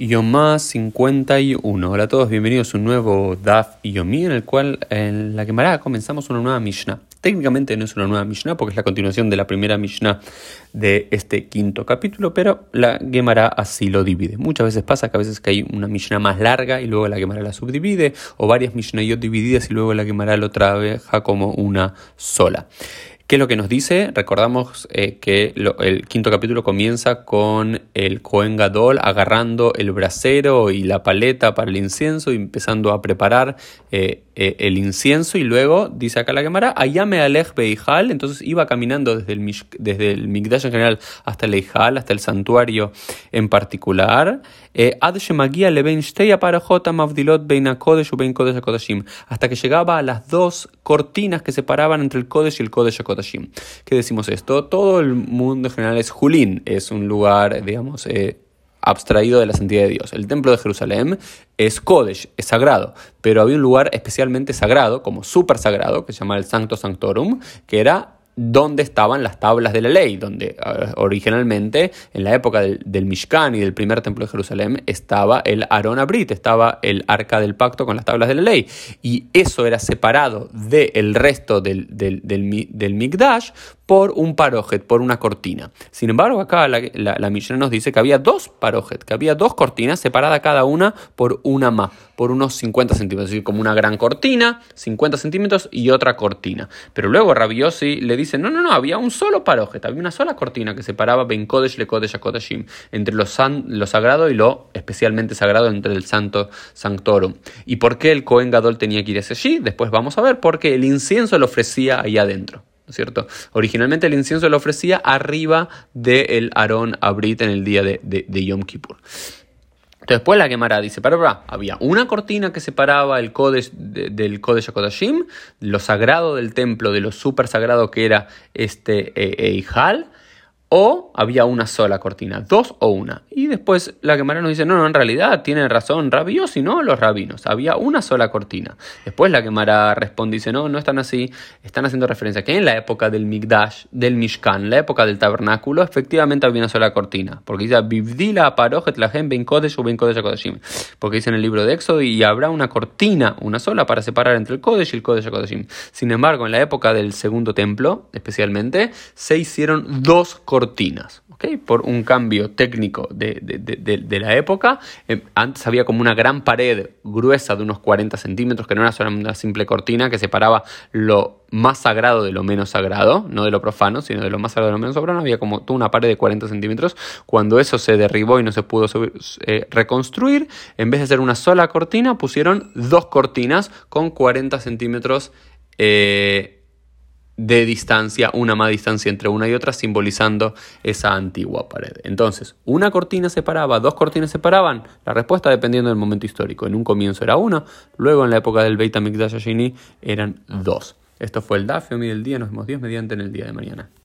Yomá 51. Hola a todos, bienvenidos a un nuevo Daf Yomi en el cual en la Gemara comenzamos una nueva Mishnah. Técnicamente no es una nueva Mishnah porque es la continuación de la primera Mishnah de este quinto capítulo, pero la Gemara así lo divide. Muchas veces pasa que a veces que hay una Mishnah más larga y luego la Gemara la subdivide, o varias Mishnayot divididas y luego la Gemara lo trabaja como una sola. ¿Qué es lo que nos dice? Recordamos eh, que el quinto capítulo comienza con el Cohen Gadol agarrando el brasero y la paleta para el incienso y empezando a preparar eh, eh, el incienso. Y luego dice acá la cámara, Ayame Alej Beijal, entonces iba caminando desde el, desde el Migdash en general hasta el Eijal, hasta el santuario en particular, hasta que llegaba a las dos cortinas que separaban entre el Kodesh y el Kodesh ¿Qué decimos esto? Todo el mundo en general es Julín, es un lugar, digamos, eh, abstraído de la santidad de Dios. El templo de Jerusalén es Kodesh, es sagrado, pero había un lugar especialmente sagrado, como súper sagrado, que se llama el Sancto Sanctorum, que era donde estaban las tablas de la ley, donde originalmente en la época del, Mishkan y del primer templo de Jerusalén estaba el Aarón Abrit, estaba el arca del pacto con las tablas de la ley. Y eso era separado del resto del, del, del, Mikdash por un parojet, por una cortina. Sin embargo, acá la, la, nos dice que había dos parojet, que había dos cortinas separadas cada una por una más, por unos 50 centímetros, es decir, como una gran cortina, 50 centímetros y otra cortina. Pero luego Rabiosi le dice, no, no, no, había un solo parojet, había una sola cortina que separaba Ben Kodesh le Kodesh entre lo, lo sagrado y lo especialmente sagrado, entre el santo Sanctorum. ¿Y por qué el Cohen Gadol tenía que ir hacia allí? Después vamos a ver, porque el incienso lo ofrecía ahí adentro. ¿Cierto? Originalmente el incienso lo ofrecía arriba del Aarón Abrit en el día de, Yom Kippur. Después la Gemara dice, para, había una cortina que separaba el Kodesh del Kodesh Kodashim, lo sagrado del templo, de lo súper sagrado que era este eh, Eijal, o había una sola cortina, dos o una. Y después la Gemara nos dice, no, no, en realidad tiene razón Rabbi si no los rabinos, había una sola cortina. Después la Gemara responde dice, no, no están así, están haciendo referencia que en la época del Migdash, del Mishkan, la época del tabernáculo, efectivamente había una sola cortina. Porque dice, Bibdila o. Porque dice en el libro de Éxodo, y habrá una cortina, una sola, para separar entre el kodesh y el kodesh kodeshim. Sin embargo, en la época del segundo templo, especialmente, se hicieron dos cortinas cortinas. por un cambio técnico de, la época. Eh, antes había como una gran pared gruesa de unos 40 centímetros, que no era solamente una simple cortina, que separaba lo más sagrado de lo menos sagrado, no de lo profano, sino de lo más sagrado de lo menos sagrado. Había como toda una pared de 40 centímetros. Cuando eso se derribó y no se pudo eh, reconstruir, en vez de hacer una sola cortina, pusieron dos cortinas con 40 centímetros. Eh, de distancia, una más distancia entre una y otra, simbolizando esa antigua pared. Entonces, ¿una cortina separaba? ¿Dos cortinas separaban? La respuesta dependiendo del momento histórico. En un comienzo era una, luego en la época del Beit HaMikdash eran dos. Esto fue el Daf, del día. Nos vemos Dios mediante en el día de mañana.